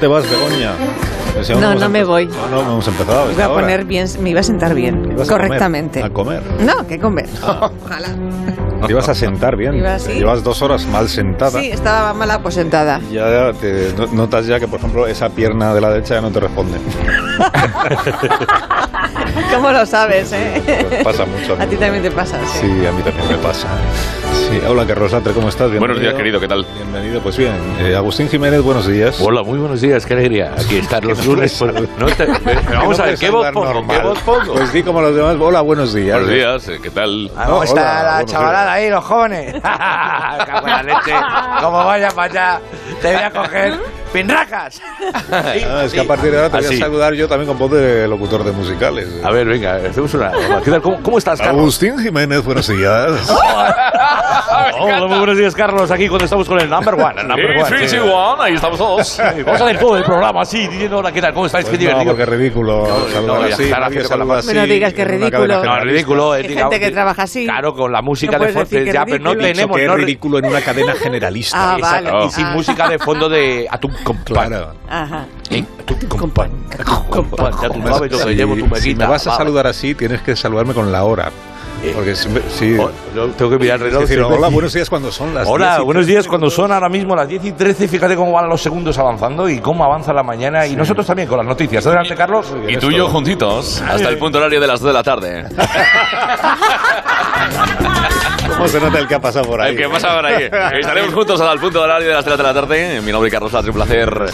Te vas, Begoña. Si No, no me voy. No, no, hemos empezado. Me iba a poner bien, me iba a sentar bien, Ibas a comer, correctamente. A comer. No, que comer. Ojalá. Te ibas a sentar bien. Llevas dos horas mal sentada. Sí, estaba mal aposentada. Ya te no- notas ya que, por ejemplo, esa pierna de la derecha ya no te responde. ¿Cómo lo sabes, eh? Pasa mucho. A ti también te pasa, sí. Sí, a mí también me pasa. Sí, hola, que Rosatre, ¿cómo estás? Buenos días, Bienvenido. querido, ¿qué tal? Bienvenido, pues bien. Eh, Agustín Jiménez, buenos días. Hola, muy buenos días, qué alegría. Aquí estar los lunes. por- no te- vamos No a ver, ¿qué voz pongo? ¿Qué voz pongo? Pues di como los demás. Hola, buenos días. Buenos días, eh, ¿qué tal? Ah, ¿Cómo No, está hola, la chavalada ahí, los jóvenes? Cago en la leche. Como vaya para allá, te voy a coger pinracas. Ah, es que a partir de ahora te voy Así. a saludar yo también con voz de locutor de musicales. A ver, venga, hacemos una. ¿Qué tal? ¿Cómo, cómo estás, Carlos? Agustín Jiménez, buenos días. Hola, muy buenos días, Carlos. Aquí cuando estamos con el number one. El number one. Sí, ahí estamos todos. Vamos a hacer todo el programa así, diciendo hola, ¿qué tal? ¿Cómo estáis? Pues qué no, divertido. porque es ridículo No, saludar no, ya así. está, nadie hacer con la saluda así No digas que en una ridículo. cadena No, generalista. ridículo. eh, Hay digamos, gente que trabaja así. Claro, con la música No de puedes fondo. decir que Ya, pero no ridículo. Tenemos. que es no- ridículo en una cadena generalista. Ah, Exacto, vale. Y sin Ah. música de fondo de a tu compán. Claro. Ajá. Eh, a tu compán. a tu compán. Ya tú sabes, yo te Si- llevo tu si meguita. me vas a Vale. saludar así, tienes que saludarme con la hora. Eh, Porque si, si- Oh, yo tengo que mirar el reloj. decir, hola, buenos días cuando son las Hola, 10 y buenos 13 días cuando son ahora mismo las 10 y 13. Fíjate cómo van los segundos avanzando y cómo avanza la mañana. Y nosotros también con las noticias. Adelante, Carlos. Y tú y yo juntitos, hasta el punto horario de las 2 de la tarde. ¿Cómo se nota el que ha pasado por ahí? El que pasa por ahí. Estaremos juntos el punto horario de las 3 de la tarde. Mi nombre es Carlos Latre, un placer.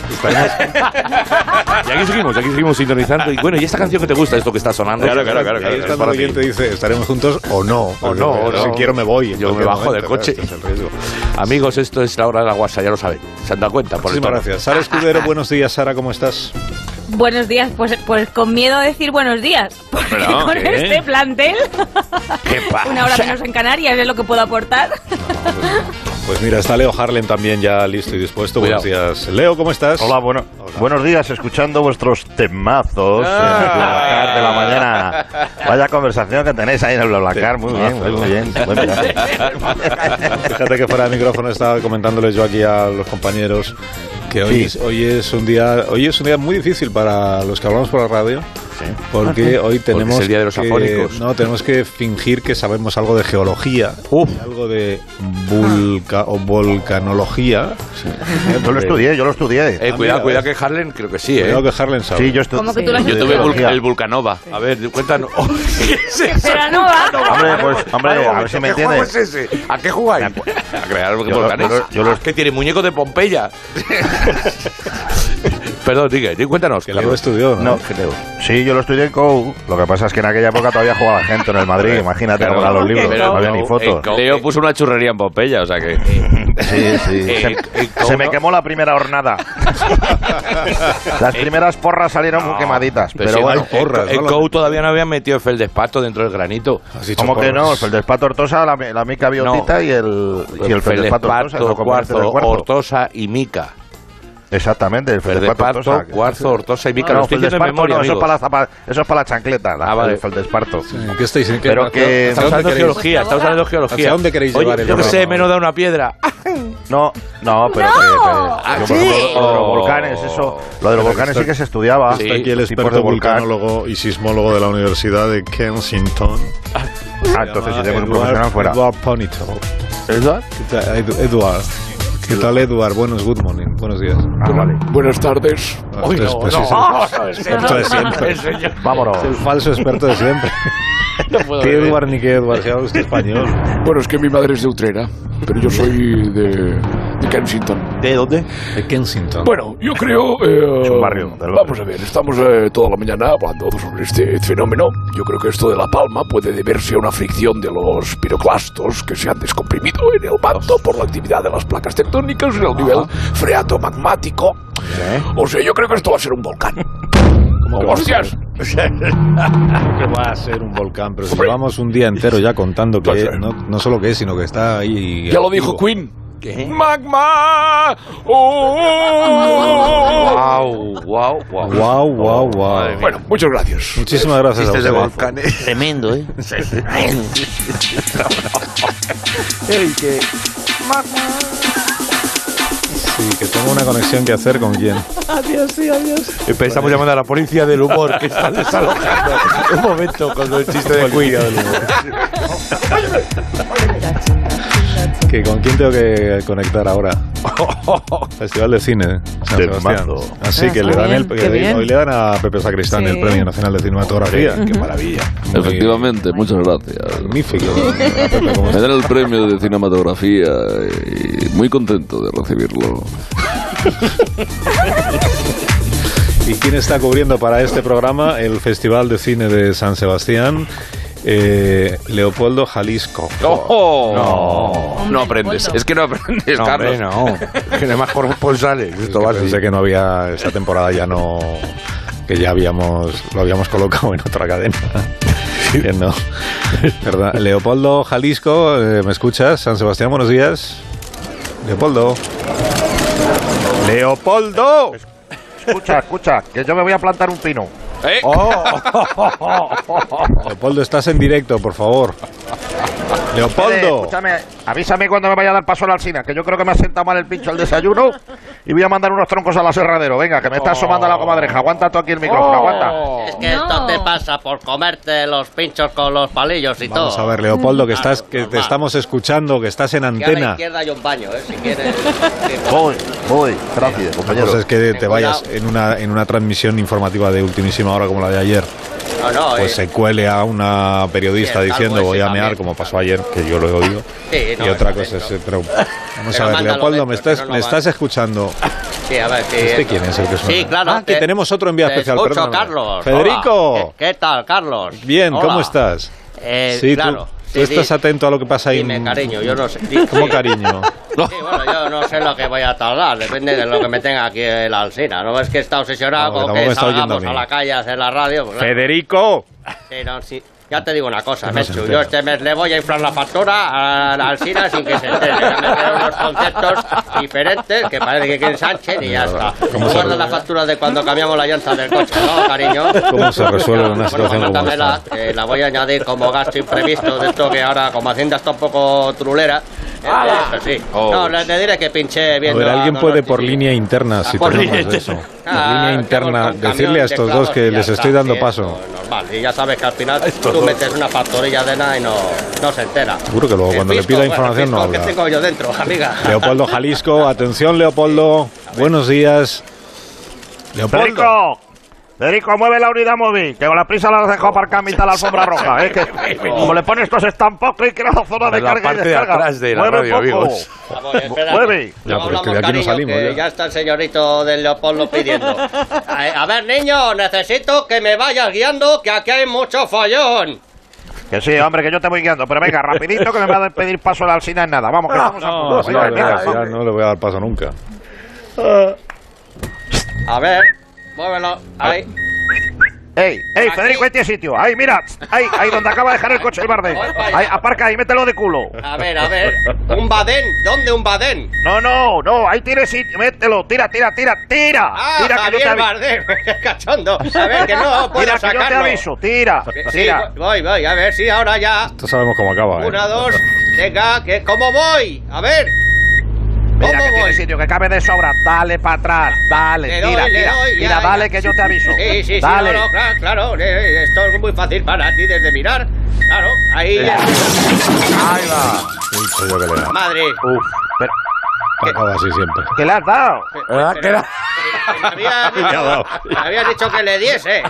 Y aquí seguimos, aquí seguimos sintonizando. Y bueno, ¿y esta canción que te gusta? Esto que está sonando. Claro, claro, claro, claro. es para el oyente dice, ¿estaremos juntos o no? O no, o Si no. quiero me voy. Yo me bajo del momento, coche. Este es el riesgo. Amigos, esto es la hora de la guasa, ya lo saben. ¿Se han dado cuenta? Por el Muchísimas tono. gracias. Sara Escudero, buenos días. Sara, ¿cómo estás? Buenos días, pues, pues con miedo a decir buenos días, porque Pero, con ¿qué? este plantel, ¿Qué pasa? una hora menos en Canarias es lo que puedo aportar. Pues mira, está Leo Harlem también ya listo y dispuesto. Cuidado. Buenos días. Leo, ¿cómo estás? Hola, bueno, buenos días, escuchando vuestros temazos Ah. en el Blablacar de la mañana. Vaya conversación que tenéis ahí en el Blablacar, muy bien, muy, muy bien. Buen viaje. Fíjate que fuera de micrófono estaba comentándoles yo aquí a los compañeros que hoy, Sí. es, hoy es un día hoy es un día muy difícil para los que hablamos por la radio Sí. porque hoy tenemos es el día de los que, afónicos. no tenemos que fingir que sabemos algo de geología Uf. y algo de vulca o volcanología Yo lo estudié, yo lo estudié. Eh, Ah, cuidado, mira, cuidado ves. que Harlen creo que sí, ¿eh? Cuidado que Harlan sabe Sí, yo estudié. ¿Cómo que tú lo has Yo tuve. Vulca- el Vulcanova. A ver, cuéntanos. ¿Qué es eso? Hombre, pues, hombre, a ver si me ¿qué juego entiendes. es ese? ¿A qué jugáis? A crear Yo lo- volcanes. yo lo- yo lo- Ah, que tiene muñecos de Pompeya. Perdón, diga, di- cuéntanos. que Carlos. estudió ¿no? No, sí, yo lo estudié en COU. Lo que pasa es que en aquella época todavía jugaba gente en el Madrid. Imagínate eran los libros. pero No había ni fotos. Leo puso una churrería en Pompeya, o sea que. Sí, sí. Eh, Se, eh, se ¿cómo me no? quemó la primera hornada. Las primeras porras salieron muy quemaditas. Pero Pero si bueno, porras, el ¿no? COU todavía no había metido el feldespato dentro del granito. ¿Cómo que no? El feldespato hortosa, la, la mica biotita No. y el, y el feldespato feldespato, cuarzo, cuarzo. ortosa y mica. Exactamente, el feldespato Feldespato, hortosa. cuarzo, ortosa y mica. No, diciendo de memoria, no, eso es, para la, eso es para la chancleta, la, Ah, vale. el feldesparto. Sí, ¿Qué estáis qué- Pero que- ¿hacia Estamos hablando de geología, estamos hablando de geología. ¿Hacia dónde queréis Oye, llevar el Yo que sé, programa? me no da una piedra. No, no, pero que, que- yo, por ejemplo, lo de los volcanes, eso, lo de los volcanes sí que se estudiaba. Está aquí el experto vulcanólogo y sismólogo de la Universidad de Kensington. Ah, entonces si tenemos un profesional fuera. Eduard Ponito. ¿Edward? ¿Qué tal, Edu- Eduard. ¿Qué tal, Eduard? Buenos, good morning. Buenos días. Ah, vale. Buenas tardes. Ah, pues- pues sí, sí, el experto de siempre. Vámonos. Es el falso experto de siempre. ¿Qué Eduard ni qué Eduard? Si habla usted español. Bueno, es que mi madre es de Utrera, pero yo soy de, de Kensington. ¿De dónde? De Kensington. Bueno, yo creo... eh, Es un barrio barrio. Vamos a ver, estamos eh, toda la mañana hablando sobre este fenómeno. Yo creo que esto de la palma puede deberse a una fricción de los piroclastos que se han descomprimido en el manto por la actividad de las placas tectónicas en el nivel freatomagmático. O sea, yo creo que esto va a ser un volcán. ¿Cómo ¡Hostias! que va a ser un volcán, pero si llevamos un día entero ya contando que es- no, no solo que es, sino que está ahí. Ya lo dijo activo. Queen. ¡Magma! ¡Oh! Wow, wow, wow. Guau, guau, guau. Bueno, muchas gracias. Muchísimas gracias a Chistes de volcanes. Tremendo, ¿eh? Sí, que tengo una conexión que hacer con quién. Empezamos llamando a la policía del humor que está desalojando. Un momento, cuando el chiste de Queen. Que con quién tengo que conectar ahora. Festival de Cine San Del Sebastián. mando. Así Ah, que está le dan bien, el qué que bien. hoy le dan a Pepe Sacristán Sí. el Premio Nacional de Cinematografía. Qué maravilla. Muy Efectivamente, muchas gracias. Magnífico. A Pepe, ¿cómo Me dan el premio de cinematografía y muy contento de recibirlo. ¿Y quién está cubriendo para este programa el Festival de Cine de San Sebastián? Eh, Leopoldo Jalisco. No, no aprendes. Leopoldo. Es que no aprendes, No, Carlos. hombre, no. Que más corresponsales. Es Esto que pensé que no había esta temporada ya no que ya habíamos lo habíamos colocado en otra cadena Que no ¿Verdad? Leopoldo Jalisco eh, me escuchas San Sebastián buenos días Leopoldo Leopoldo Escucha, escucha, que yo me voy a plantar un pino. ¿Eh? Leopoldo estás en directo por favor Leopoldo escúchame, avísame cuando me vaya a dar paso a la alcina, que yo creo que me ha sentado mal el pincho al desayuno y voy a mandar unos troncos al aserradero. Venga, que me está asomando la comadreja. Aguanta tú aquí el micrófono, aguanta. Es que esto No. te pasa por comerte los pinchos con los palillos y Vamos a todo. ver Leopoldo que estás que te estamos escuchando que estás en Que a la antena izquierda hay un baño, ¿eh? Si quieres. Voy, voy, gracias, La compañero. cosa es que te vayas en una, en una transmisión informativa de ultimísima hora como la de ayer, No, no, pues eh, se cuele a una periodista Sí, diciendo voy a mear, como pasó ayer, que yo lo he oído. Sí, no, y otra cosa es... Pero, vamos Pero a ver, Leopoldo, ¿me estás, me estás escuchando? Sí, a ver, sí. ¿Este quién es el que suena? Sí, claro. Ah, que te- tenemos otro enviado especial, Escucho. Carlos. Federico. ¿Qué, qué tal, Carlos? Bien, ¿cómo estás? Eh, sí, claro. tú, tú estás atento a lo que pasa ahí. Dime, en- cariño, yo no sé. Di- ¿Cómo cariño? Sí, bueno, yo no sé lo que voy a tardar, depende de lo que me tenga aquí en la alcina. No es que está obsesionado No, con que salgamos a a, la calle a hacer la radio. pues. Federico. Sí, no, sí. Ya te digo una cosa, Mechu, yo este mes le voy a inflar la factura a la Alsina sin que se entere. Voy a meter unos conceptos diferentes que parece que quieren Sánchez y ya está. ¿Cómo se Guarda la factura de cuando cambiamos la llanta del coche, ¿no, cariño? ¿Cómo se resuelve una situación bueno, como esta? que la voy a añadir como gasto imprevisto de esto que ahora, como Hacienda está un poco trulera. eh, pues sí. Oh. No, le te diré que pinché A viendo ver, alguien a puede por línea interna, si por tenemos eso. Ah, línea que interna, decirle a estos dos que les estoy dando paso. eso, normal. Y ya sabes que al final tú metes una factorilla de nada y no, no se entera. Seguro que luego cuando le pida información no habla. tengo yo dentro, amiga. Leopoldo Jalisco, atención Leopoldo, buenos días. Leopoldo. Federico, mueve la unidad móvil, que con la prisa la has dejado aparcar a mitad de la alfombra roja. Es que como le pones estos estampocos y crea la zona de En la carga y descarga. atrás de la Mueve radio, un poco. amigos. Vamos, espera. Mueve. Ya, pero es que de aquí no salimos, que ya. ya está el señorito del Leopoldo pidiendo. A, a ver, niño, necesito que me vayas guiando, que aquí hay mucho follón. Que sí, hombre, que yo te voy guiando. Pero venga, rapidito, que me va a pedir paso a la alcina en nada. Vamos, que estamos a punto. No, sí, Venga, ya, venga, ya no le voy a dar paso nunca. A ver, muévelo. Ahí. Ey, ey, Aquí. Federico, ahí tiene sitio. Ahí, mira. Ahí, ahí donde acaba de dejar el coche el barde. Ahí, aparca ahí, mételo de culo. A ver, a ver. ¿Un badén? ¿Dónde un badén? No, no, no, ahí tiene sitio. Mételo, tira, tira, tira, tira. Ah, tira, que yo te Javier. Bardem, cachondo. A ver, que no puedo Tira, que yo te sacarlo. aviso. Tira, Sí, tira. voy, voy, a ver, sí, ahora ya. Esto sabemos cómo acaba. ¿eh? Una, dos, venga, que ¿cómo voy? A ver. Mira ¿Cómo que tiene voy? sitio, que cabe de sobra. Dale para atrás, dale, Le tira, doy, le tira. doy, ya, Tira, ya. dale, que yo te aviso. Sí, sí, sí, Dale. no, no, claro, claro, eh, esto es muy fácil para ti desde mirar. Claro, ahí. Ahí va. Que le. Madre. Uf, pero, Acaba así siempre. ¿qué le has dado? ¿Verdad que era? Me había dicho, me había dicho que le diese.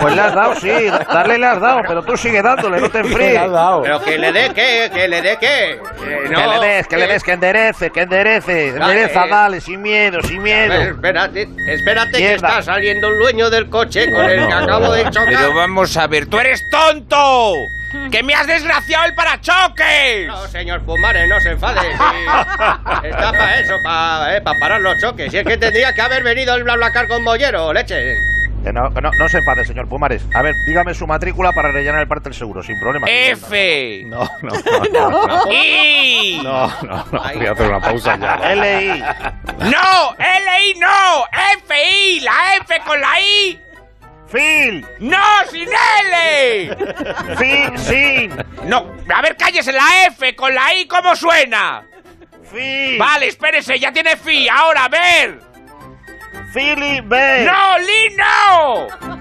Pues le has dado, sí, darle le has dado, pero tú sigue dándole, no te enfríes. Pero que le dé qué, que le dé qué. Eh, Que no, le des, que le des, que enderece, que enderece. Dale. Endereza, dale, sin miedo, sin A ver, miedo. espérate, espérate que está saliendo el dueño del coche con el que acabo de chocar. Pero vamos a ver, tú eres tonto. Que me has desgraciado el parachoques. No, señor Pumares, no se enfade. sí. Está para eso, para parar los choques. Si es que tendría que haber venido el BlaBlaCar con Bollero, leche. Que no, que no, no se enfade, señor Pumares. A ver, dígame su matrícula para rellenar el parte del seguro, sin problema. F. No, no, no. No, no, I. no, no, no. Voy a hacer una pausa ya. LI. No, L-I no. F-I. La F con la I. Phil. No, sin L. Phil. Sin. No, a ver, cállese la F con la I, ¿cómo suena? Phil. Vale, espérese, ya tiene fi. Ahora, a ver. Philly B. ¡No, Lee, no!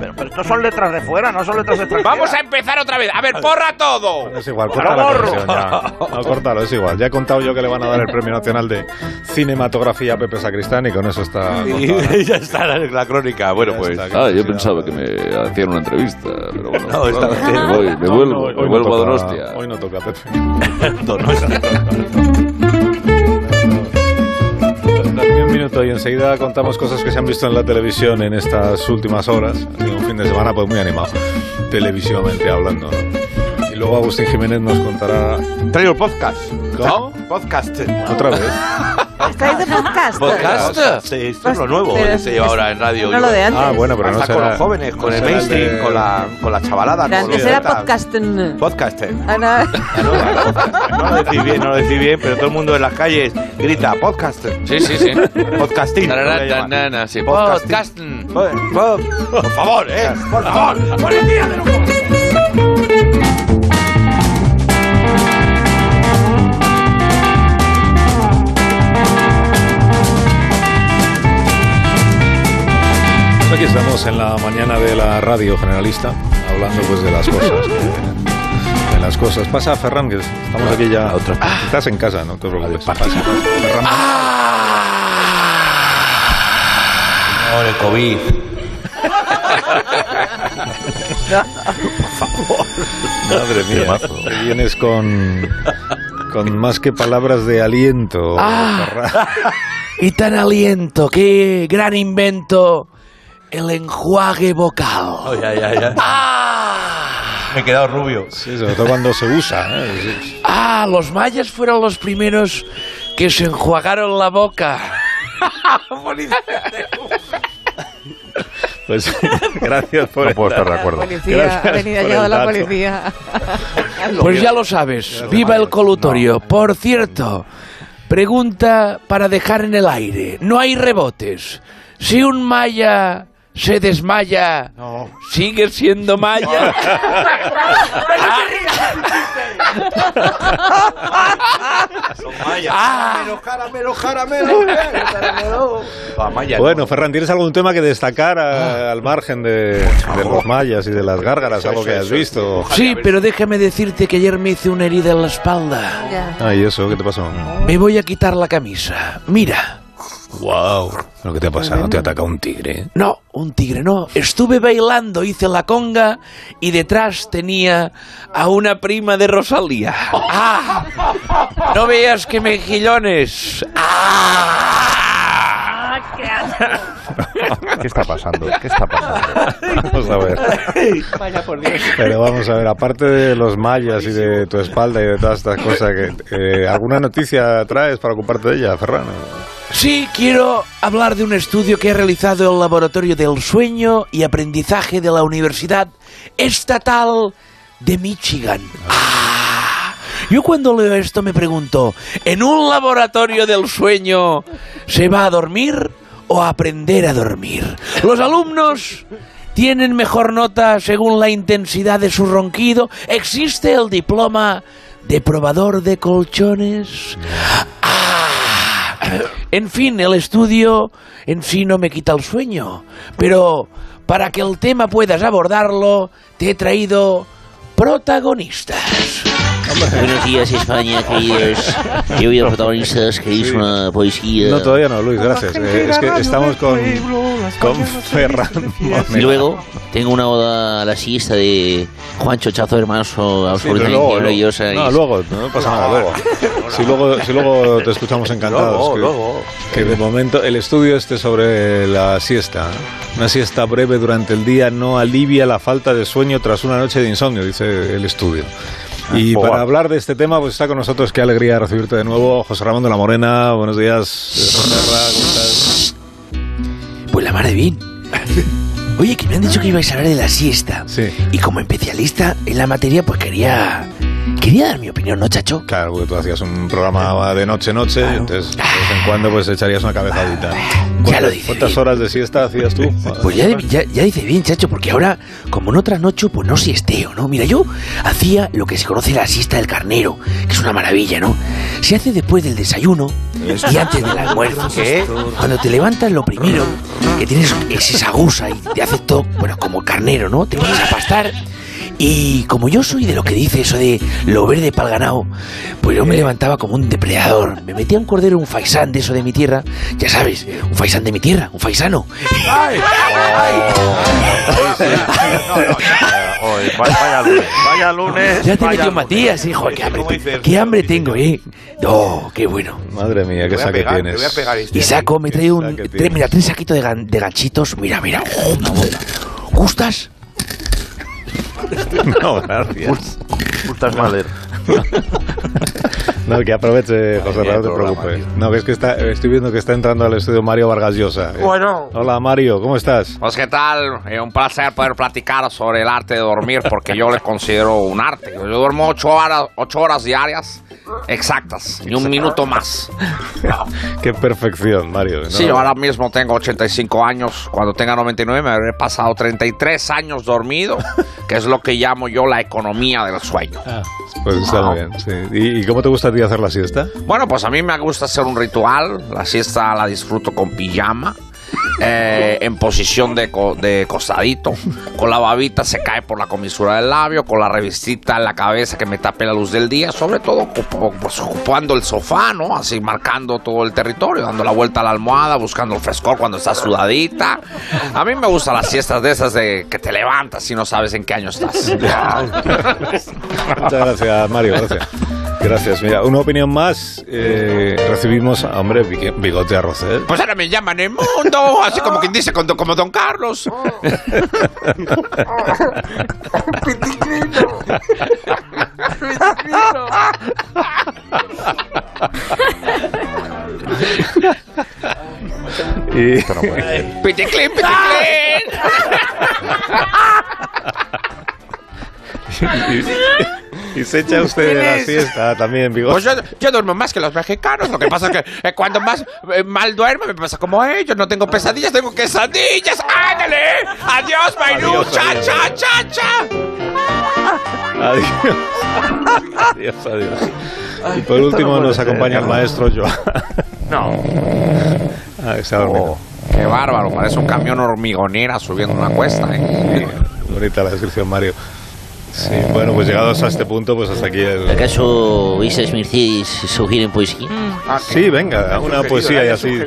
Pero, pero estos son letras de fuera, no son letras de extranjera. Vamos a empezar otra vez. A ver, porra todo. Es igual, Pero corta la ya. No, córtalo, es igual. Ya he contado yo que le van a dar el Premio Nacional de Cinematografía a Pepe Sacristán y con eso está... Y contado. ya está la, la crónica. Bueno, Ya pues. está, Ah, yo pensaba que me hacían una entrevista, pero bueno. No, esta vez me voy, me No, vuelvo, me no vuelvo a toca- Donostia. Hoy no toca, Pepe. Un minuto y enseguida contamos cosas que se han visto en la televisión en estas últimas horas. Ha sido un fin de semana pues muy animado, televisivamente hablando. ¿no? Luego Agustín Jiménez nos contará... Traigo el podcast. ¿Cómo? Podcast. ¿Otra vez? ¿Estáis de podcast? ¿Podcast? Sí, esto es lo nuevo Pero que se lleva ahora en radio. No lo de antes. Ah, bueno, pero no Hasta será... con los jóvenes, con no el será mainstream, de- con, la, con la chavalada. Pero con antes los era tal. podcast. en- Podcast. Ah, no. No lo decís bien, no lo decís bien, pero todo el mundo en las calles grita podcast. Sí, sí, sí. Podcasting. Lo tanana, sí. Podcasting. Podcasting. Por, por- por favor, eh. Por favor. Policía de Lugo. Aquí estamos en la mañana de la radio generalista, hablando pues de las cosas. de las cosas. Pasa, Ferran, que estamos aquí ya. Estás en casa, no te preocupes. Pasa, pasa. Ferran. No, el COVID. Madre mía, que vienes con, con más que palabras de aliento. Ferran. Y tan aliento, qué gran invento, el enjuague vocal. Oh, ya, ya, ya. Me he quedado rubio. Sí, sobre todo cuando se usa. ¿eh? Ah, los mayas fueron los primeros que se enjuagaron la boca. Pues gracias por No puedo estar de acuerdo. Policía, Gracias ha venido, ha por llegado la policía. Pues ya lo sabes, viva el colutorio. Por cierto, pregunta para dejar en el aire. No hay rebotes. Si un maya se desmaya, ¿sigue siendo maya? Ah. Caramelo, caramelo, caramelo. Ah, Maya, no. Bueno, Ferran, ¿tienes algún tema que destacar a- al margen de, de los mayas y de las gárgaras? ¿Algo que hayas visto? Sí, pero déjame decirte que ayer me hice una herida en la espalda. Ya. Ay, ¿eso? ¿Qué te pasó? Me voy a quitar la camisa. Mira. Wow. ¿Lo que te ha pasado? ¿Te ha atacado un tigre? No, un tigre no. Estuve bailando, hice la conga y detrás tenía a una prima de Rosalía. ¡Ah! No veas que mejillones. ¡Ah! ¿Qué está pasando? ¿Qué está pasando? Vamos a ver. Vaya por Dios. Pero vamos a ver, aparte de los mayas y de tu espalda y de todas estas cosas, que, eh, ¿alguna noticia traes para ocuparte de ella, Ferran? Sí, quiero hablar de un estudio que ha realizado el Laboratorio del Sueño y Aprendizaje de la Universidad Estatal de Michigan. Ah, yo cuando leo esto me pregunto, ¿en un laboratorio del sueño se va a dormir o a aprender a dormir? Los alumnos tienen mejor nota según la intensidad de su ronquido. ¿Existe el diploma de probador de colchones? Ah, en fin, el estudio en sí no me quita el sueño, pero para que el tema puedas abordarlo, te he traído protagonistas. Buenos días, España, queridos. Yo voy a protagonistas, queréis una poesía. No, todavía no, Luis, gracias. Eh, es que estamos con, con Ferran. Y luego tengo una oda a la siesta de Juancho Chazo Hermanos, Sí, pero absolutamente luego, luego. maravillosa. No, luego, no pasa nada, luego. Si luego, si luego te escuchamos encantados. Luego, que, luego. que de momento el estudio este sobre la siesta, una siesta breve durante el día no alivia la falta de sueño tras una noche de insomnio, dice el estudio. Y Joder. para hablar de este tema, pues está con nosotros, qué alegría recibirte de nuevo, José Ramón de la Morena. Buenos días, José Ra, ¿cómo estás? Pues la mar de bien. Oye, que me han dicho que ibais a hablar de la siesta. Sí. Y como especialista en la materia, pues quería. Quería dar mi opinión, ¿no, chacho? Claro, porque tú hacías un programa de noche-noche, y entonces de vez en cuando pues echarías una cabezadita. Ya lo dice ¿Cuántas bien. horas de siesta hacías tú? Pues ya, ya, ya dice bien, chacho, porque ahora, como no trasnocho, pues no siesteo, ¿no? Mira, yo hacía lo que se conoce la siesta del carnero, que es una maravilla, ¿no? Se hace después del desayuno y antes del almuerzo. ¿Qué? Cuando te levantas, lo primero que tienes es esa gusa y te haces todo, bueno, como el carnero, ¿no? Te pones a pastar. Y como yo soy de lo que dice eso de lo verde pa'l ganado, pues yo me levantaba como un depredador. Me metía un cordero, un faisán de eso de mi tierra. Ya sabes, un faisán de mi tierra, un faisano. Oye, vaya, vaya lunes, vaya lunes. Ya te metió. Matías, hijo. Qué hambre, qué hambre tengo, ¿eh? No, qué bueno. Madre mía, qué saque tienes. voy a pegar este. Y saco, me trae un. mira, tres saquitos de, gan- de ganchitos. Mira, mira. ¿Gustas? No, gracias. Gustas Mahler. No, que aproveche, José Raúl, no te preocupes. No, que es que está, estoy viendo que está entrando al estudio Mario Vargas Llosa. eh. Bueno. Hola, Mario, ¿cómo estás? Pues qué tal, Eh, un placer poder platicar sobre el arte de dormir porque yo le considero un arte. Yo duermo ocho horas, ocho horas diarias exactas, ni un minuto más. Qué perfección, Mario. ¿no? Sí, yo ahora mismo tengo 85 años, cuando tenga 99 me habré pasado 33 años dormido, que es lo que llamo yo la economía del sueño. Ah, pues está muy bien, sí. ¿Y, y cómo te gusta a ti hacer la siesta? Bueno, pues a mí me gusta hacer un ritual. La siesta la disfruto con pijama. eh, en posición de, co- de costadito, con la babita se cae por la comisura del labio, con la revistita en la cabeza que me tape la luz del día, sobre todo pues, ocupando el sofá, ¿no? Así marcando todo el territorio, dando la vuelta a la almohada, buscando el frescor cuando está sudadita. A mí me gustan las siestas de esas de que te levantas y no sabes en qué año estás. Muchas gracias, Mario, gracias. Gracias. Mira, una opinión más. eh, recibimos, a, hombre, Bigote Arrocel. Pues ahora me llaman el mundo, así como quien dice, como como Don Carlos. Y, Piticlin, piticlin. y se echa usted de la siesta también, Bigote. Pues yo, yo duermo más que los mexicanos. Lo que pasa es que eh, cuando más eh, mal duermo me pasa como ellos. No tengo pesadillas, tengo quesadillas. ¡Ándale! ¡Adiós, Mayrú! Adiós, ¡Cha, adiós. cha, cha, cha! Adiós. adiós, adiós. Y por último nos acompaña el maestro Joan. No. Ah, que se ha dormido. Qué bárbaro, parece un camión hormigonera subiendo una cuesta, ¿eh? Bonita la descripción, Mario. Sí, bueno, pues llegados a este punto, pues hasta aquí el... ¿Acaso esas Mercedes sugieren poesía? Sí, venga, una poesía y así.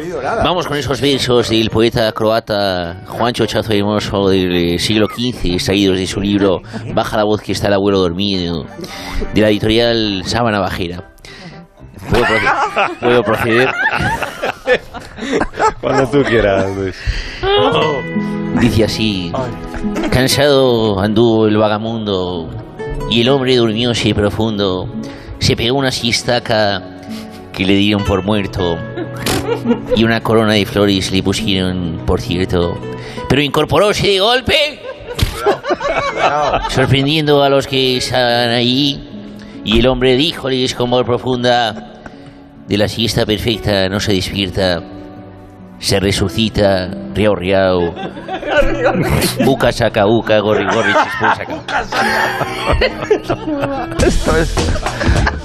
Vamos con esos versos del poeta croata Juancho Chazo Hermoso del siglo XV, extraídos de su libro Baja la voz que está el abuelo dormido, de la editorial Sábana Bajera. ¿Puedo, proce- puedo proceder? Cuando tú quieras, Luis. Dice así: Cansado anduvo el vagamundo y el hombre durmióse profundo. Se pegó una siestaca que le dieron por muerto y una corona de flores le pusieron, por cierto. Pero incorporóse de golpe, sorprendiendo a los que estaban allí. Y el hombre díjoles con voz profunda: De la siesta perfecta no se despierta, se resucita, riao riao. Uca saca uca, gorri gorri, chispú saca.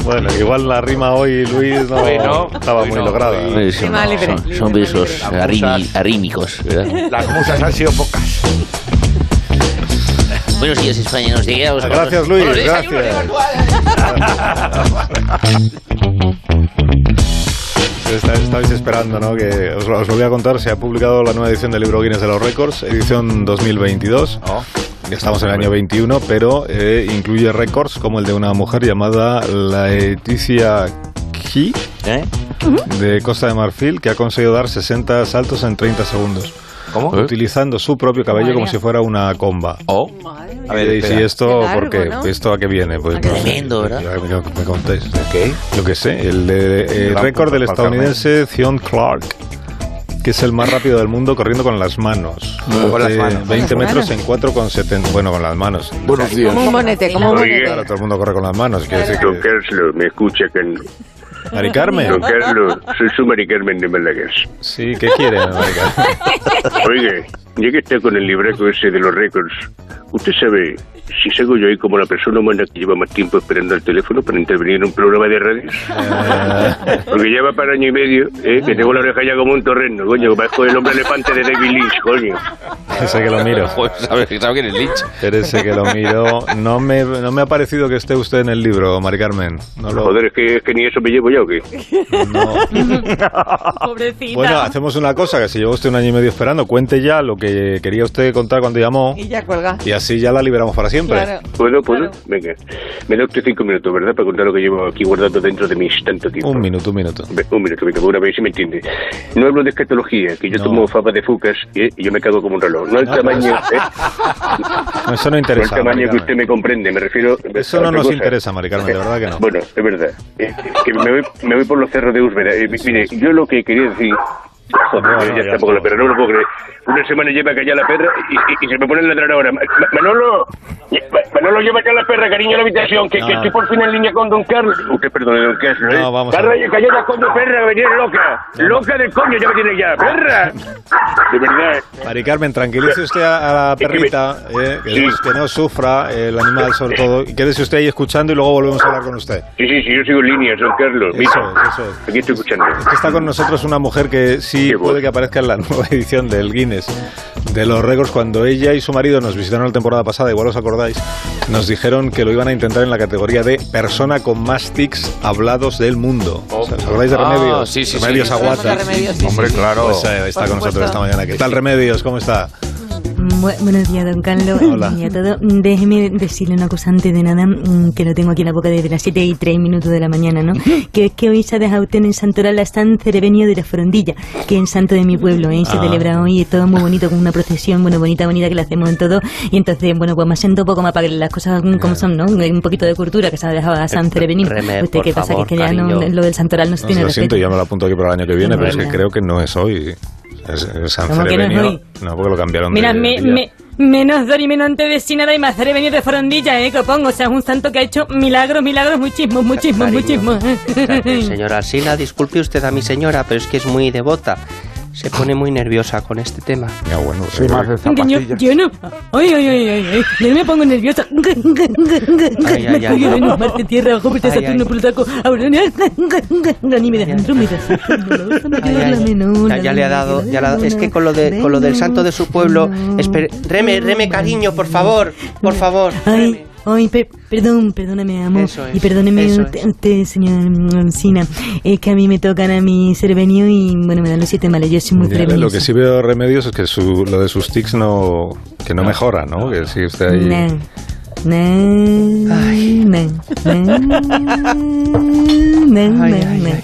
Bueno, igual la rima hoy, Luis, no, Hoy no, estaba hoy muy no, lograda. hoy- ¿no? Son, son- son besos musas. ¿verdad? Las musas han sido pocas. Buenos días, España. Nos llegamos. Gracias, Luis, Está- Estabais esperando, ¿no? Que os, lo- os lo voy a contar. Se ha publicado la nueva edición del libro Guinness de los Récords, edición 2022. Ya estamos en el año 21, pero eh, incluye récords como el de una mujer llamada Laeticia Key ¿Eh? de Costa de Marfil, que ha conseguido dar 60 saltos en 30 segundos. ¿Cómo? Utilizando su propio cabello como si fuera una comba. Oh. A ver, y si esto, Qué largo, ¿por qué? ¿no? ¿Esto a qué viene? Pues Qué no sé. tremendo, ¿verdad? Ya me, me contéis. ¿Qué? Yo qué sé, el de, eh, récord del el estadounidense Theon Clark, que es el más rápido del mundo corriendo con las manos. Con las Eh, manos. 20 Con las metros manos. en 4,70. Bueno, con las manos. Buenos días. Como un bonete, como un bonete. Claro, todo el mundo corre con las manos. Quiere decir que... Carlos, me escucha, Carlos. Mari Carmen. Don Carlos, soy su Mari Carmen de Málaga. Sí, ¿qué quiere, Mari Carmen? Oiga, ya que está con el libraco ese de los récords, ¿usted sabe si salgo yo ahí como la persona humana que lleva más tiempo esperando al teléfono para intervenir en un programa de radio? Porque lleva para año y medio, ¿eh? que tengo la oreja ya como un torreno, coño, parezco el hombre elefante de David Lynch, coño. ese que lo miro. Joder, ¿sabe, sabe quién es Lynch? Espérese que lo miro. No me, no me ha parecido que esté usted en el libro, Mari Carmen. No lo... Joder, es que, es que ni eso me llevo ya, ¿o qué? Pobrecita. Bueno, hacemos una cosa, que si lleva usted un año y medio esperando, cuente ya lo que quería usted contar cuando llamó Y ya cuelga. y así ya la liberamos para siempre. Claro. ¿Puedo, puedo? Venga. Me da usted cinco minutos, ¿verdad? Para contar lo que llevo aquí guardado dentro de mis tanto tiempo. Un minuto, un minuto. Un minuto, venga, una vez si me entiende. No hablo de escatología, que yo No. tomo fava de fucas ¿eh? y yo me cago como un reloj. No el tamaño, ¿eh? No, eso no No el interesa. Tamaño que usted me comprende, me refiero... Eso a no nos cosa. interesa, Mari Carmen, de verdad que no. Bueno, es verdad. Eh, que me me voy por los cerros de Úsbera. Eh, mire, yo lo que quería decir... Joder, No, ya, está la perra, no lo puedo creer. Una semana lleva acá ya la perra y, y- y se me pone a ladrar ahora. Ma- Ma- Manolo, Ma- Manolo, lleva acá la perra, cariño, a la habitación, que, que No. estoy por fin en línea con Don Carlos. Usted perdone, Don Carlos, ¿eh? No, vamos a Perra, ver. callada con tu perra, venir loca. Loca de coño, ya me tiene ya. Perra. De verdad. Mari Carmen, tranquilice usted a, a la que perrita, eh, que, Sí. no, que no sufra el animal sobre todo, y quédese usted ahí escuchando y luego volvemos a hablar con usted. Sí, sí, sí, yo sigo en línea, Don Carlos. Eso Mira, eso es. aquí estoy escuchando. Es que está con nosotros una mujer que sí Qué puede que aparezca en la nueva edición del Guinness de los récords. Cuando ella y su marido nos visitaron la temporada pasada, igual os acordáis, nos dijeron que lo iban a intentar en la categoría de persona con más tics hablados del mundo. ¿Os acordáis de Ah, Remedios? sí, sí, sí. Remedios Sí, Aguata. Remedios, sí, Hombre, sí. claro. Pues eh, está Por con nosotros supuesto. esta mañana. ¿Qué tal, Remedios? ¿Cómo está? Bu- buenos días, don Carlos. Hola. Y a todo. Déjeme decirle una cosa antes de nada, mm, que lo tengo aquí en la boca desde las 7 y 3 minutos de la mañana, ¿no? que es que hoy se ha dejado usted en Santoral la San Cerebenio de la Frondilla, que es santo de mi pueblo, ¿eh? Se Ah. celebra hoy, es todo muy bonito, con una procesión, bueno, bonita, bonita, que la hacemos en todo. Y entonces, bueno, pues me siento un poco más para que las cosas mm, como son, ¿no? Un poquito de cultura que se ha dejado a San Cerebenio. Reme, ¿Usted qué pasa? favor, que es que ya no, lo del Santoral no se No, tiene lo respeto. siento, ya me lo apunto aquí para el año que viene, pero es que creo que no es hoy. Es, es San ¿Cómo que no? No, porque lo cambiaron Mira, de me, me- menos dor y menos antes de sin nada y más haré venir de Forondilla, ¿eh? Que pongo, o sea, es un santo que ha hecho milagros, milagros, muchísimos, muchísimos, muchísimos. Señora Sina, disculpe usted a mi señora, pero es que es muy devota. Se pone muy nerviosa con este tema. Ya, bueno, Sí, más de Que yo, yo no. Ay, ay, ay, ay, ay. Yo me pongo nerviosa. Ay, ay, ay, Yo. Venus, Marte, Tierra, Júpiter, Saturno, ni me dejan Andrómeda. Ya, ya le ha dado, ya le ha dado- Es que con lo, de, con lo del santo de su pueblo. espere- reme, reme, cariño, por favor, por favor. Ay, ay, per- perdón, perdóname, amor. Eso es, y perdóneme eso usted, usted, señor Sina. Es que a mí me tocan a mi cervenio y, bueno, me dan los siete males. Yo soy muy cerveniosa. lo que sí veo remedios es que su, lo de sus tics no, que no mejora, ¿no? Que sigue usted ahí. No. No, no, no, no, Ay, no, ay.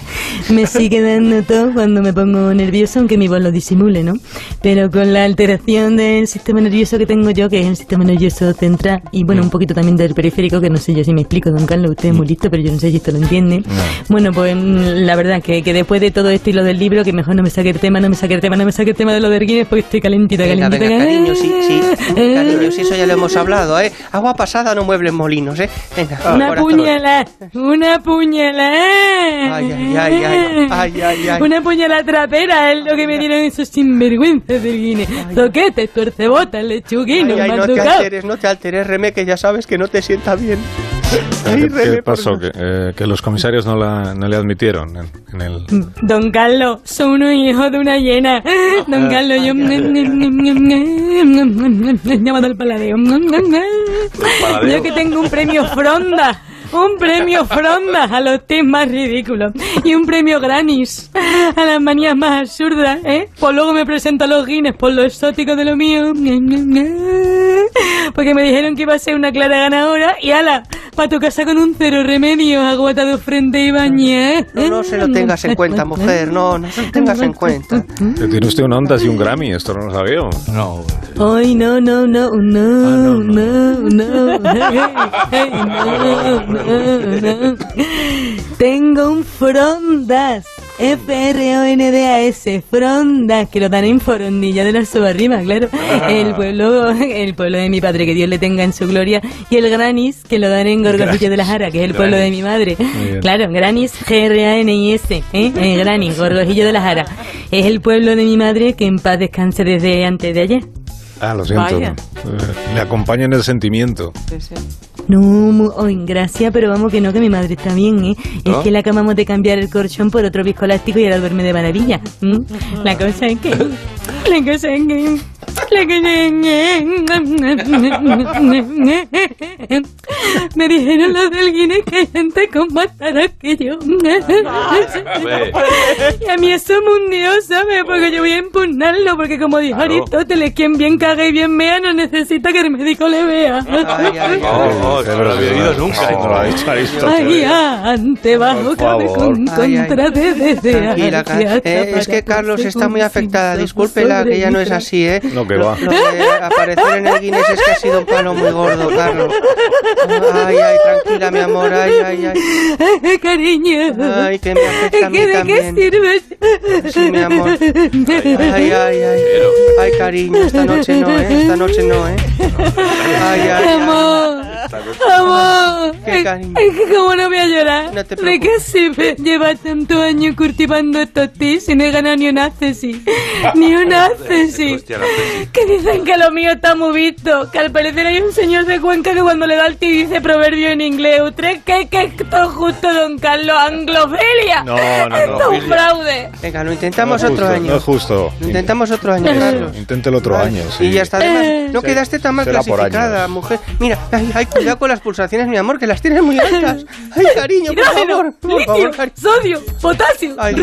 Me sigue dando todo cuando me pongo nervioso, aunque mi voz lo disimule, ¿no? Pero con la alteración del sistema nervioso que tengo yo, que es el sistema nervioso central, y bueno, un poquito también del periférico, que no sé yo si me explico, don Carlos, usted es muy listo, pero yo no sé si esto lo entiende. Bueno, pues la verdad que, que después de todo esto y lo del libro, que mejor no me saque el tema, no me saque el tema, no me saque el tema de lo del Guinness, porque estoy calentita, calentita. venga, cariño, sí, sí. Cariño, sí, eso ya lo hemos hablado, ¿eh? Agua pasada no muebles molinos, ¿eh? Venga, Una corazón. puñalada, una puñalada. Ay, ay, ay, ay, ay, ay, ay. Una puñalada trapera es lo que me dieron esos sinvergüenzas del Guinness. Zoquetes, tuercebotas, lechuguinos, Ay, ay, no te alteres, no te alteres, Reme, que ya sabes que no te sienta bien. ¿Qué, pasó? Que, eh, que los comisarios no, la, no le admitieron en, en el... Don Carlos, son unos hijos de una hiena. Don Carlos, yo... Llamado al paladeo. Yo que tengo un premio Fronda. Un premio Fronda a los tips más ridículos. Y un premio Granis a las manías más absurdas, ¿eh? Pues luego me presento a los Guinness por lo exótico de lo mío. Porque me dijeron que iba a ser una clara ganadora. Y ala, para tu casa con un cero remedio, aguatado frente y bañé. No, no se lo tengas en cuenta, mujer, no, no se lo tengas en cuenta. Tiene usted un Ondas y un Grammy, esto no lo sabía. No, Ay, no, no, no, no, no, no, hey, hey, no, no, no. Tengo un frondas, F-R-O-N-D-A-S, Fronda, que lo dan en Forondilla de la Sobarrima, claro. Ah. El pueblo el pueblo de mi padre, que Dios le tenga en su gloria. Y el Granis, que lo dan en Gorgojillo de la Jara, que es el pueblo de mi madre. Claro, Granis, G-R-A-N-I-S, ¿eh? Eh, Granis, Gorgojillo de la Jara. Es el pueblo de mi madre que en paz descanse desde antes de ayer. Ah, lo siento. Vaya. Eh, Le acompaño en el sentimiento. No, oh, gracias, pero vamos que no, que mi madre está bien, ¿eh? ¿No? Es que le acabamos de cambiar el colchón por otro viscoelástico y ahora duerme de maravilla. La cosa es que... La cosa es que... Me dijeron los del Guinness que hay gente con más taras que yo. Y a mí eso me hundió, ¿sabes? Porque yo voy a impugnarlo, porque como dijo Aristóteles, quien bien caga y bien mea no necesita que el médico le vea. No, no lo había oído nunca. No lo ha dicho Ay, Aristóteles. ante bajo cabe con contra de desear. Eh, es que Carlos está muy afectada. Discúlpela, que ella no es así, ¿eh? No, que va. Lo de aparecer en el Guinness es que ha sido un palo muy gordo, Carlos. Ay, ay, tranquila, mi amor. Ay, ay, ay. Cariño. Ay, que me afecta a mí ¿Que ¿De qué también. sirve? Sí, mi amor. Ay, ay, ay. Ay, cariño, esta noche no, ¿eh? Esta noche no, ¿eh? Ay, ay, ay. Amor, amor. Qué Es cariño. es que como no voy a llorar. No te ¿De qué sirve llevar tantos años cultivando estos tis y no he ganado ni un accesi? Ni un accesi. Que dicen que lo mío está muy visto. Que al parecer hay un señor de Cuenca que cuando le da el ti dice proverbio en inglés. ¿Usted qué que esto es justo, don Carlos? ¿Anglofilia? No, no, no. Esto es un fraude. Venga, lo intentamos No otro justo, año. No es justo. Lo intentamos otro año, Carlos. Intente el otro año, sí. Y ya está, además, no Se- quedaste tan mal será por clasificada, mujer. Mira, ay, ay, cuidado con las pulsaciones, mi amor, que las tienes muy altas. Ay, cariño, por favor, por litio, cariño. sodio, potasio, Ay,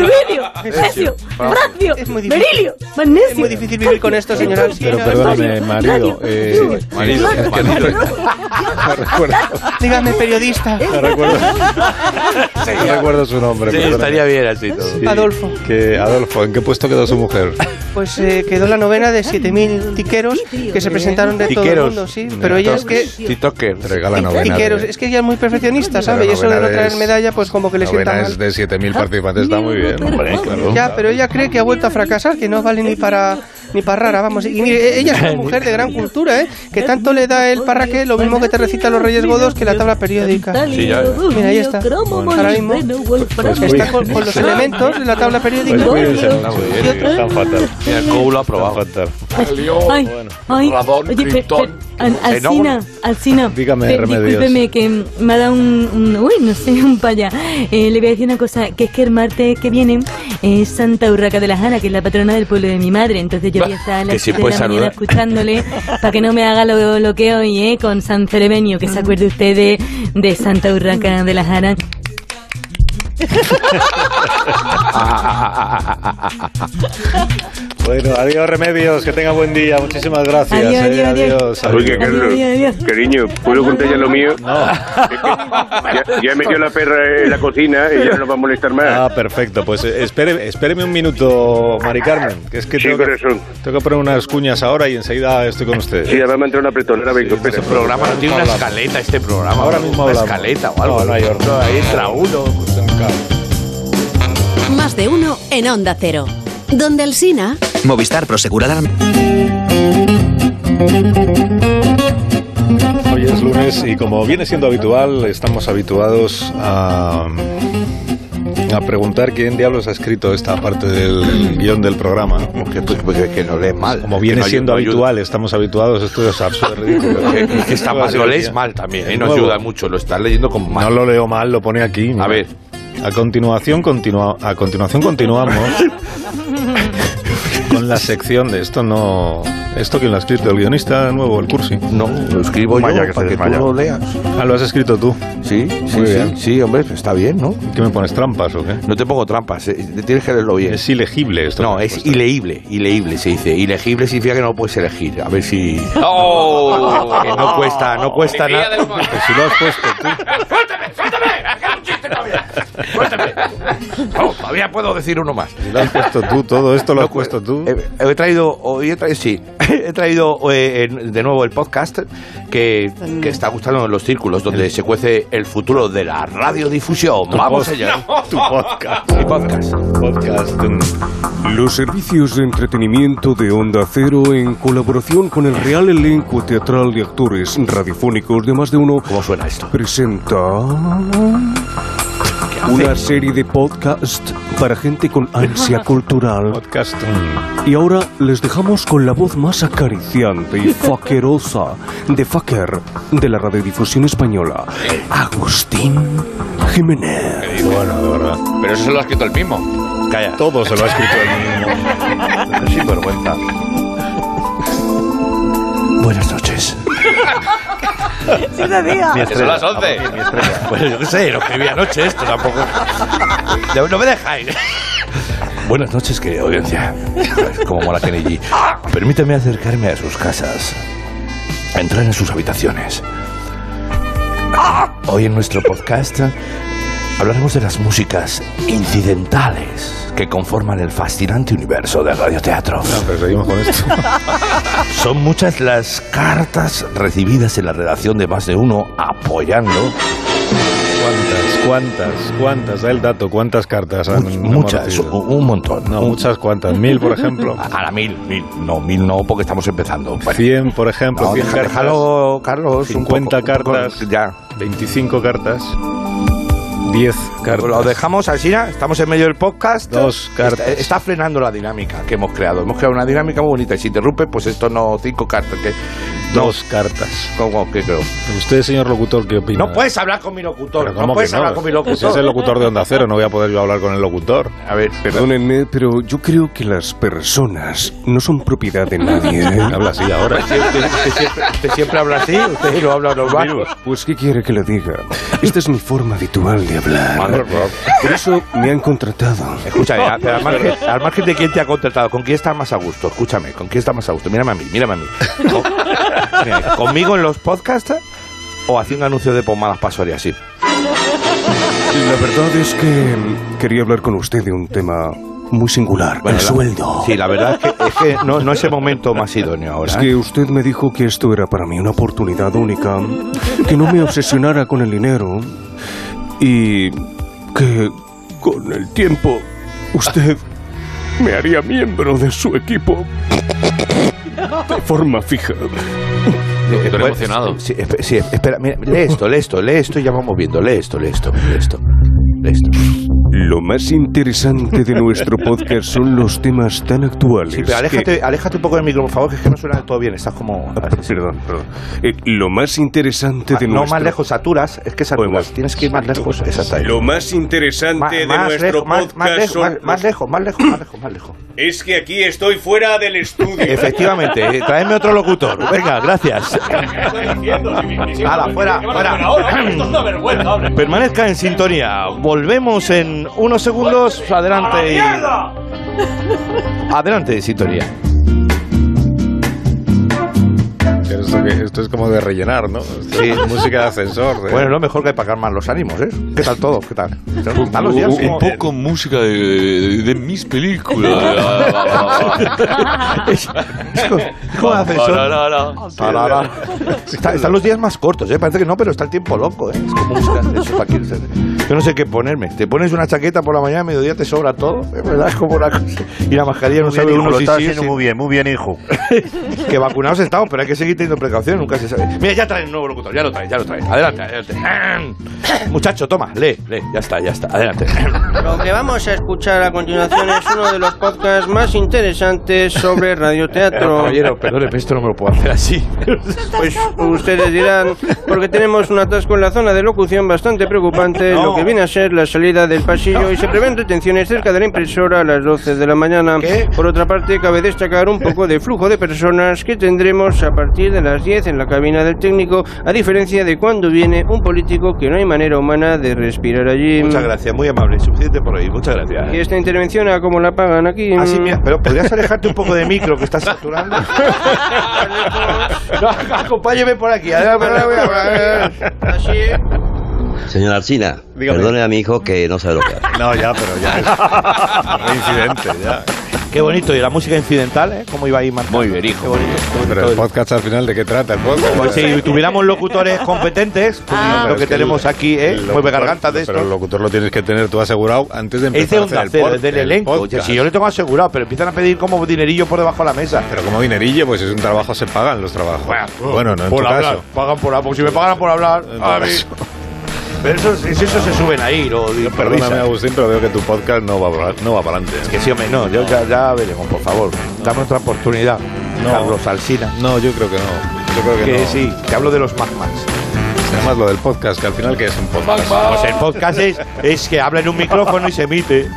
cesio, Vamos. francio, Es muy difícil. berilio, magnesio. Es muy difícil vivir con esto, señora Pero perdóname, marido. Eh, Marido, es que no- no recuerdo, Dígame, periodista. no recuerdo, no recuerdo su nombre. Sí, estaría bien así todo. Sí, Adolfo. Que, Adolfo, ¿en qué puesto quedó su mujer? Pues eh, quedó la novena de 7.000 tiqueros que se presentaron de todo el mundo, sí. Pero ella es que... TikToker. Regala novena. De- es que ella es muy perfeccionista, Pero ¿sabe? Y eso de no traer medalla, pues como que le sienta mal. es de 7.000 participantes, está muy bien. Hombre, claro. Ya, pero ella cree que ha vuelto a fracasar, que no vale ni para ni para rara, vamos. Y mire, ella es una mujer de gran cultura, ¿eh? Que tanto le da el parraque, lo mismo que te recita los Reyes Godos que la tabla periódica. Sí, ya. Mira, ahí está. Ahora mismo está con, con los elementos de la tabla periódica. Pues otro- están fatal. Mira, el Cobo lo ha aprobado. Fatal. Ay, ay, Radón, oye, Al- Alcina, Alcina. Dígame, pe-. Discúlpeme que me ha dado un, un- uy, no sé, un paya. Eh, le voy a decir una cosa, que es que el martes que viene es Santa Urraca de la Jana, que es la patrona del pueblo de mi madre. Entonces yo a Que las sí 7 de puede la mañana saludar. escuchándole para que no me haga lo, lo que hoy, ¿eh? Con San Cerebenio, que se acuerde usted de, de Santa Urraca de la Jana. Bueno, adiós, Remedios. Que tenga buen día. Muchísimas gracias. Adiós, eh, adiós, adiós. Oye, adiós. Carlos, adiós, adiós. cariño, ¿puedo contar ya lo mío? No. ya, ya metió la perra en la cocina y ya no nos va a molestar más. Ah, perfecto. Pues eh, espere, espéreme un minuto, Mari Carmen, que es que Sí, tengo, que, tengo que poner unas cuñas ahora y enseguida estoy con usted. Sí, además me entró una pretonera, vengo, espera. Este programa no tiene una escaleta, este programa. Ahora ¿no? mismo Una hablamos. escaleta o algo. No, no hay orden. No, ahí entra uno. Más de uno en Onda Cero. Donde el Sina... Movistar Prosegur Alarm. Hoy es lunes y como viene siendo habitual, estamos habituados a, a preguntar quién diablos ha escrito esta parte del guion del programa. Porque, porque, que no lees mal. Como viene Que no siendo ayuda- habitual, estamos habituados, esto es absurdo, ridículo. ayuda. Que- que está mal, lo lees mal también, ¿eh? no ayuda mucho, lo estás leyendo con mal. No lo leo mal, lo pone aquí. A ver. A continuación, continua, a continuación continuamos con la sección de esto no... ¿Esto quién lo ha escrito? ¿El guionista nuevo, el cursi? No, lo escribo yo que para que tú desmaya. lo leas. Ah, lo has escrito tú. Sí, sí, Muy sí, bien. sí, hombre, está bien, ¿no? ¿Qué me pones trampas o qué? No te pongo trampas, eh, tienes que leerlo bien. Es ilegible esto. No, es ileíble, ileíble se dice. Ilegible significa que no lo puedes elegir. A ver si... ¡Oh! Que no cuesta, no cuesta nada. si lo has puesto tú. Cuéntame. Oh, todavía puedo decir uno más. Lo has puesto tú, todo esto lo has puesto tú. He, he traído, hoy he traído, sí, he traído eh, en- de nuevo el podcast que, que está gustando en los círculos, donde se cuece el futuro de la radiodifusión. Vamos allá. Tu podcast. Mi podcast. Podcast. Los servicios de entretenimiento de Onda Cero en colaboración con el Real Elenco Teatral de Actores Radiofónicos de Más de Uno. ¿Cómo suena esto? Presenta una serie de podcast para gente con ansia cultural. Podcast. Y ahora les dejamos con la voz más acariciante y faquerosa de Faker de la radiodifusión española, Agustín Jiménez. Bueno, de verdad. Pero eso se lo ha escrito el mismo. Calla. Todo se lo ha escrito el mismo. Sin vergüenza. Buenas noches. Sí se diga. Que son las 11. Bueno, yo qué sé, lo escribí anoche esto tampoco. No, no me dejáis. Buenas noches, querida audiencia. Como mola Kenny G. Permítame acercarme a sus casas. Entrar en sus habitaciones. Hoy en nuestro podcast hablaremos de las músicas incidentales que conforman el fascinante universo del radioteatro. pero seguimos con esto. Son muchas las cartas recibidas en la redacción de más de uno apoyando ¿Cuántas? ¿Cuántas? ¿Cuántas? Da el dato. ¿Cuántas cartas han muchas, un, un montón. No, Un- muchas cuantas. ¿Mil, por ejemplo? A la mil, mil. No, mil no, porque estamos empezando. Bueno, 100, por ejemplo. no, 100 deja- cartas. déjalo, Carlos. un 50 poco, un poco, cartas. ya. 25 cartas. 10 cartas. Lo dejamos así. Estamos en medio del podcast. Dos cartas. Está, está frenando la dinámica que hemos creado. Hemos creado una dinámica muy bonita. Y si interrumpe, pues esto no. Cinco cartas. Que, Dos cartas. ¿Cómo que creo? Usted, señor locutor, ¿qué opina? No puedes hablar con mi locutor. Pero No ¿cómo puedes no? hablar con mi Si locutor. es el locutor de Onda Cero, no voy a poder yo hablar con el locutor. A ver, Perdónenme, pero yo creo que las personas no son propiedad de nadie. ¿eh? Habla así ahora. Usted, usted siempre, usted siempre habla así, usted no habla normal. Pues, ¿qué quiere que le diga? Esta es mi forma habitual de hablar. Mía. Por eso me han contratado. Escucha, ya, pero al, margen, al margen de quién te ha contratado, ¿con quién estás más a gusto? Escúchame, ¿con quién estás más a gusto? Mírame a mí, mírame a mí. Con- mira, ¿Conmigo en los podcasts o haciendo anuncios de pomadas para psoriasis? La verdad es que quería hablar con usted de un tema muy singular, Bueno, el la- sueldo. Sí, la verdad es que, es que no, no es el momento más idóneo ahora. Es ¿eh? que usted me dijo que esto era para mí una oportunidad única, que no me obsesionara con el dinero y que con el tiempo usted me haría miembro de su equipo de forma fija. Estoy emocionado. Sí, espera, mira, lee esto, lee esto, lee esto y ya vamos viendo. Lee esto, lee esto, lee esto. Lee esto. Lo más interesante de nuestro podcast son los temas tan actuales. Sí, pero aléjate, aléjate un poco del micro, por favor, que es que no suena todo bien. Estás como... que- Perdón, perdón. Eh, lo más interesante de no nuestro... más lejos, saturas. Es que saturas. Tienes que ir más lejos. Lo más interesante Ma- de más nuestro lejos, más- podcast más lejos, son más- más lejos, más lejos, más lejos, más lejos. Es que aquí estoy fuera del estudio. Efectivamente, eh, traedme otro locutor. Venga, gracias. Hala, fuera, fuera. Permanezca en sintonía. Volvemos en unos segundos. Adelante. y- Adelante, sintonía. Pero esto, que- esto es como de rellenar, ¿no? Sí. música de ascensor. ¿eh? Bueno, lo mejor que hay para calmar los ánimos, ¿eh? ¿Qué tal todo? ¿Qué tal? ¿Están los días? un, como- poco música de, de- de mis películas. Es como un ascensor. Está- están los días más cortos, ¿eh? Parece que no, pero está el tiempo loco, ¿eh? Es como música de se- Yo no sé qué ponerme. Te pones una chaqueta por la mañana, a mediodía te sobra todo, es verdad, es como una cosa. Y la mascarilla no bien, sabe hijo, uno lo si estás sí, haciendo muy bien, muy bien, hijo. que vacunados estamos, pero hay que seguir teniendo precaución, nunca se sabe. Mira, ya traen un nuevo locutor, ya lo traen, ya lo traen. Adelante, adelante. Muchacho, toma, lee, lee, ya está, ya está, adelante. Lo que vamos a escuchar a continuación es uno de los podcasts más interesantes sobre radioteatro. Caballero, perdone, pero esto no me lo puedo hacer así. Pues ustedes dirán, porque tenemos un atasco en la zona de locución bastante preocupante, lo que viene a ser la salida del pasillo y se prevén retenciones cerca de la impresora a las 12 de la mañana. Por otra parte, cabe destacar un poco de flujo de personas que tendremos a partir de las 10 en la cabina del técnico, a diferencia de cuando viene un político que no hay manera humana de respirar allí. Muchas gracias, muy amable, suficiente por hoy, muchas gracias. Y esta intervención, ¿a cómo la pagan aquí? Así, mira, pero podrías alejarte un poco de micro que estás saturando. no, acompáñeme por aquí. Así. Señor Alcina, Dígame. perdone a mi hijo que no sabe lo que hace. No, ya, pero ya es incidente, ya. Qué bonito. Y la música incidental, ¿eh? ¿Cómo iba ahí marcando? Muy bien, hijo. Qué bonito. qué bonito Pero el podcast al final, ¿de qué trata el podcast? Pues si tuviéramos locutores competentes, Ah. lo que Es que tenemos el- aquí, ¿eh? Mueve gargantas de Pero el esto. locutor lo tienes que tener tú asegurado antes de Es empezar de a Onda hacer el Cero, es del el elenco. Si yo le tengo asegurado, pero empiezan a pedir como dinerillo por debajo de la mesa. Pero como dinerillo, pues es un trabajo, se pagan los trabajos. Bueno, no en por tu hablar. caso. Pagan por hablar. Porque si me pagaran por hablar, a mí. Pero eso, es- eso se suben ahí, lo Perdóname, improvisan. Agustín, pero veo que tu podcast no va, para- no va para adelante. Que sí, hombre, no, yo ya, ya veremos, por favor. Dame otra oportunidad. No. Carlos Alsina. No, yo creo que no. Yo creo que, Que no. sí, te hablo de los magmas. Además, lo del podcast, que al final, que es un podcast? Pues el podcast es, es que habla en un micrófono y se emite.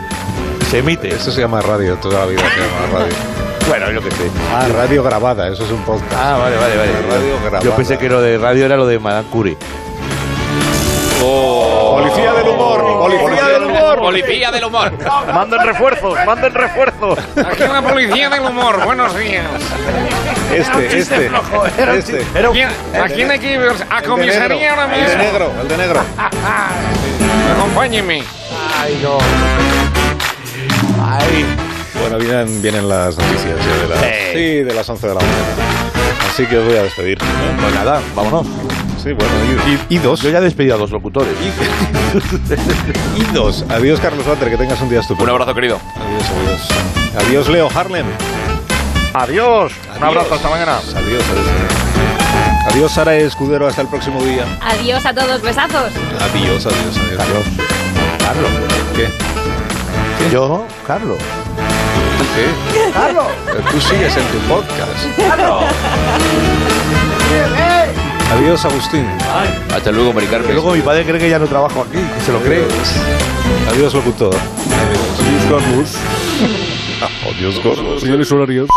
Se emite. Eso se llama radio, toda la vida se llama radio. Bueno, yo que sé. Ah, radio grabada, eso es un podcast. Ah, vale, vale, vale. Radio grabada. Yo pensé que lo de radio era lo de Madame Curie. Policía del humor. Manden refuerzos, manden refuerzos. Aquí la policía del humor, buenos días. Este, este, este. ¿Quién- ¿A quién hay que ir? A El de comisaría negro, ahora El de mismo. negro, el de negro. Acompáñeme. Ay, no. Ay. Bueno, vienen, vienen las noticias de las, Sí. sí, de las 11 de la mañana. Así que os voy a despedir. Pues nada, vámonos. Sí, bueno, y, y- y dos. Yo ya he despedido a dos locutores. Y dos. Adiós, Carlos Bater, que tengas un día estupendo. Un abrazo, querido. Adiós, adiós. Adiós, Leo Harlem. Adiós. Un abrazo, hasta mañana. Adiós, adiós. Adiós, Sara Escudero, hasta el próximo día. Adiós a todos, besazos. Adiós, adiós, adiós. Carlos. Carlos. ¿Qué? Yo, Carlos. ¿Qué? Carlos. Pero tú sigues en tu podcast. Carlos. Adiós, Agustín. Hasta luego, Mari Y Carmen. luego mi padre cree que ya no trabajo aquí, que se lo cree. Adiós, locutor. Adiós, Carlos. Adiós, Carlos. Señales horarios.